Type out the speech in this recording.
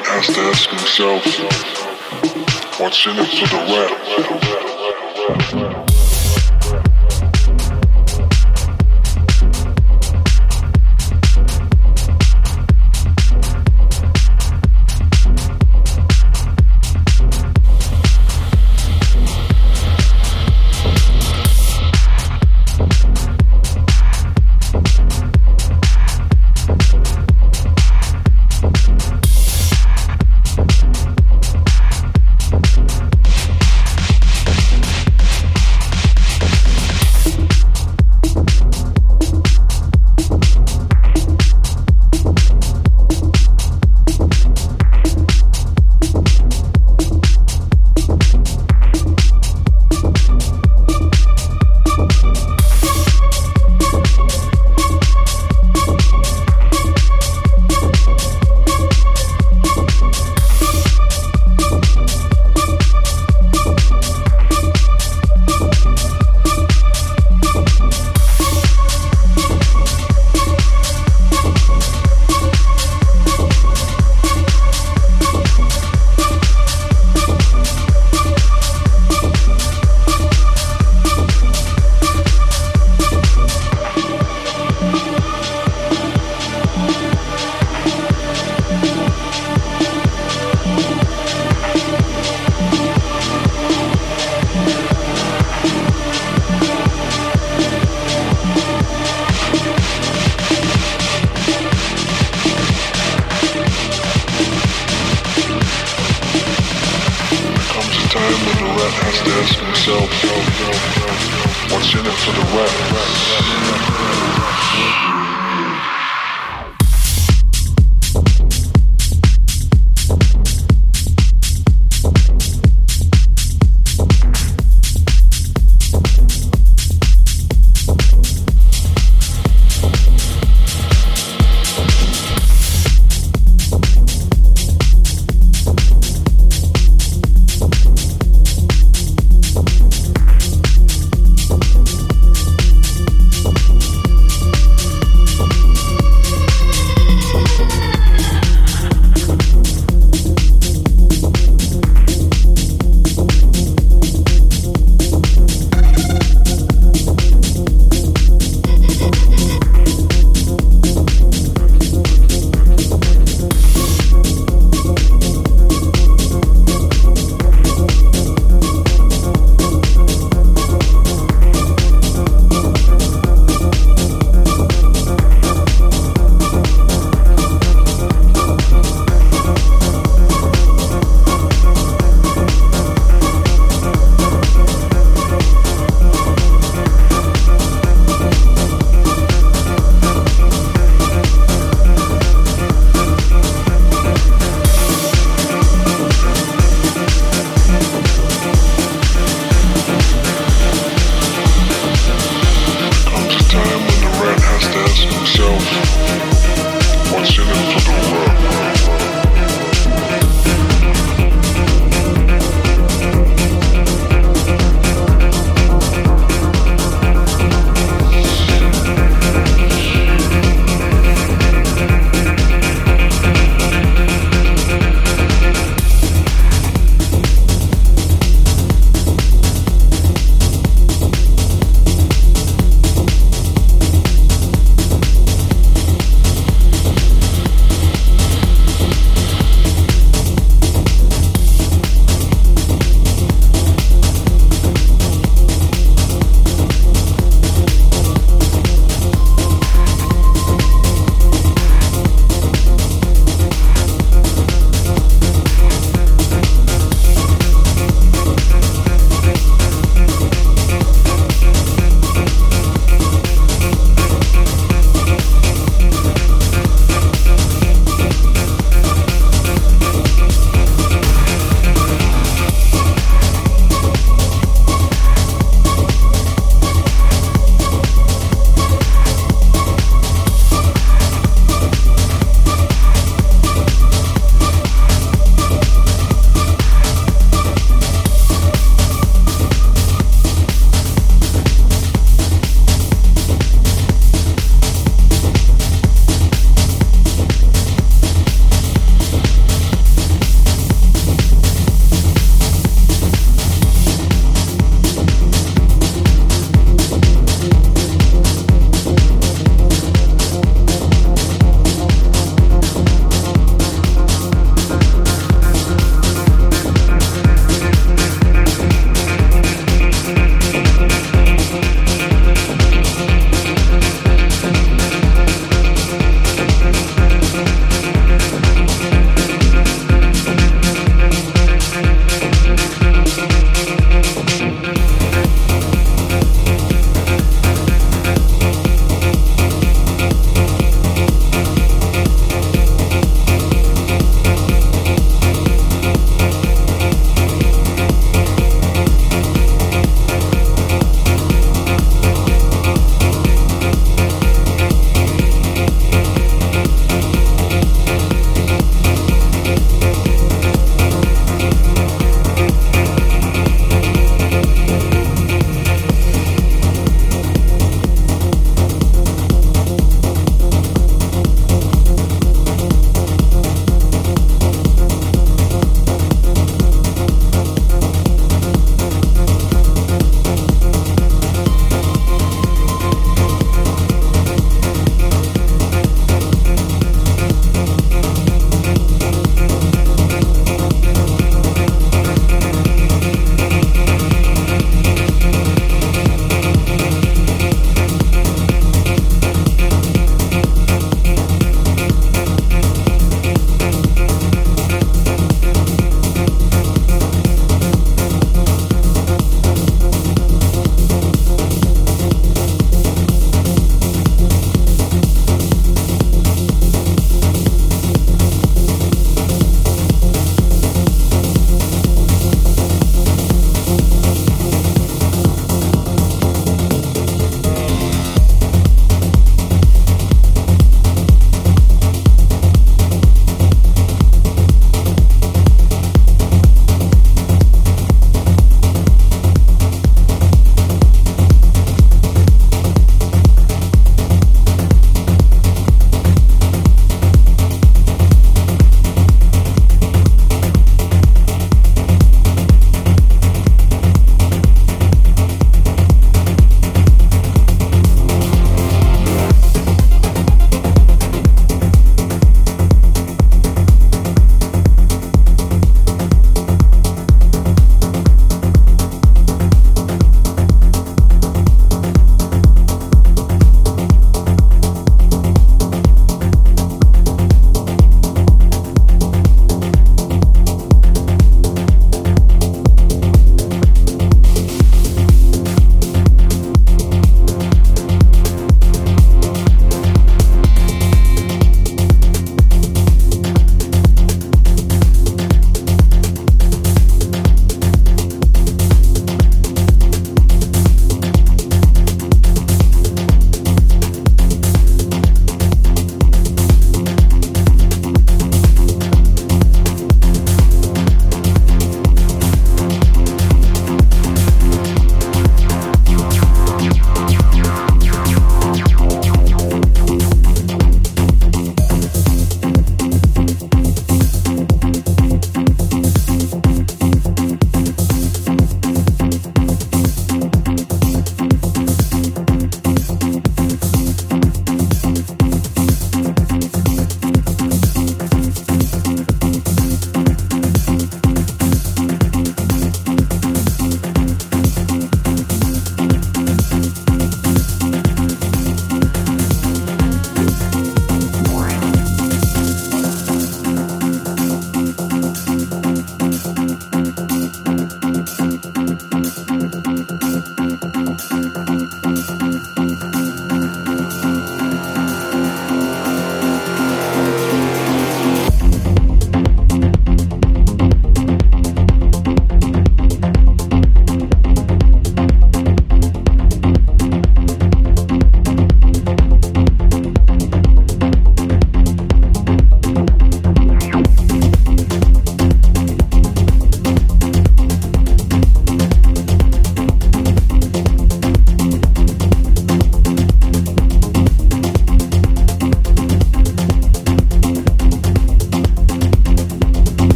One has to ask himself, what's in it for the rap? yourself. What's in it for the rap?